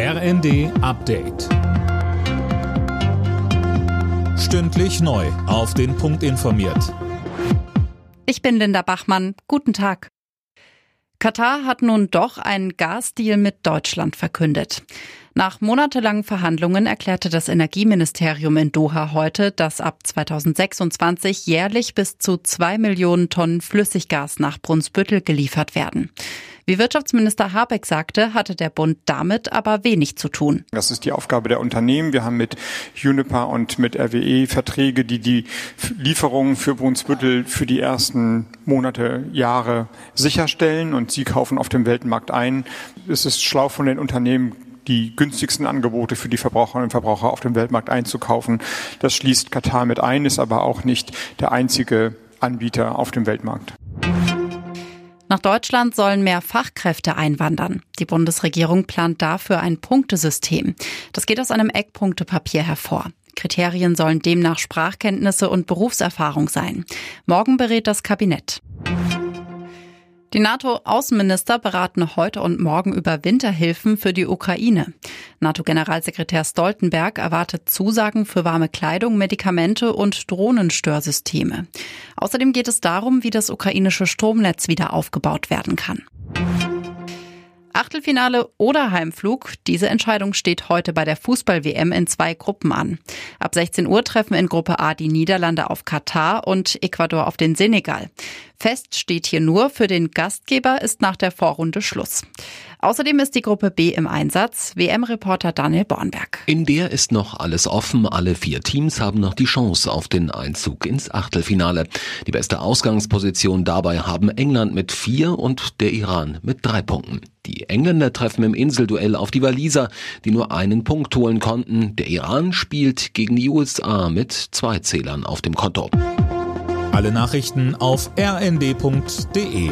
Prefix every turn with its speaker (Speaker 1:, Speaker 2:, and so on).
Speaker 1: RND Update. Stündlich neu. Auf den Punkt informiert.
Speaker 2: Ich bin Linda Bachmann. Guten Tag. Katar hat nun doch einen Gasdeal mit Deutschland verkündet. Nach monatelangen Verhandlungen erklärte das Energieministerium in Doha heute, dass ab 2026 jährlich bis zu zwei Millionen Tonnen Flüssiggas nach Brunsbüttel geliefert werden. Wie Wirtschaftsminister Habeck sagte, hatte der Bund damit aber wenig zu tun.
Speaker 3: Das ist die Aufgabe der Unternehmen. Wir haben mit Juniper und mit RWE Verträge, die die Lieferungen für Brunsbüttel für die ersten Monate, Jahre sicherstellen und sie kaufen auf dem Weltmarkt ein. Es ist schlau von den Unternehmen, die günstigsten Angebote für die Verbraucherinnen und Verbraucher auf dem Weltmarkt einzukaufen. Das schließt Katar mit ein, ist aber auch nicht der einzige Anbieter auf dem Weltmarkt.
Speaker 2: Nach Deutschland sollen mehr Fachkräfte einwandern. Die Bundesregierung plant dafür ein Punktesystem. Das geht aus einem Eckpunktepapier hervor. Kriterien sollen demnach Sprachkenntnisse und Berufserfahrung sein. Morgen berät das Kabinett. Die NATO-Außenminister beraten heute und morgen über Winterhilfen für die Ukraine. NATO-Generalsekretär Stoltenberg erwartet Zusagen für warme Kleidung, Medikamente und Drohnenstörsysteme. Außerdem geht es darum, wie das ukrainische Stromnetz wieder aufgebaut werden kann. Achtelfinale oder Heimflug? Diese Entscheidung steht heute bei der Fußball-WM in zwei Gruppen an. Ab 16 Uhr treffen in Gruppe A die Niederlande auf Katar und Ecuador auf den Senegal. Fest steht hier nur, für den Gastgeber ist nach der Vorrunde Schluss. Außerdem ist die Gruppe B im Einsatz. WM-Reporter Daniel Bornberg.
Speaker 4: In der ist noch alles offen. Alle vier Teams haben noch die Chance auf den Einzug ins Achtelfinale. Die beste Ausgangsposition dabei haben England mit vier und der Iran mit drei Punkten. Die Engländer treffen im Inselduell auf die Waliser, die nur einen Punkt holen konnten. Der Iran spielt gegen die USA mit zwei Zählern auf dem Konto.
Speaker 1: Alle Nachrichten auf rnd.de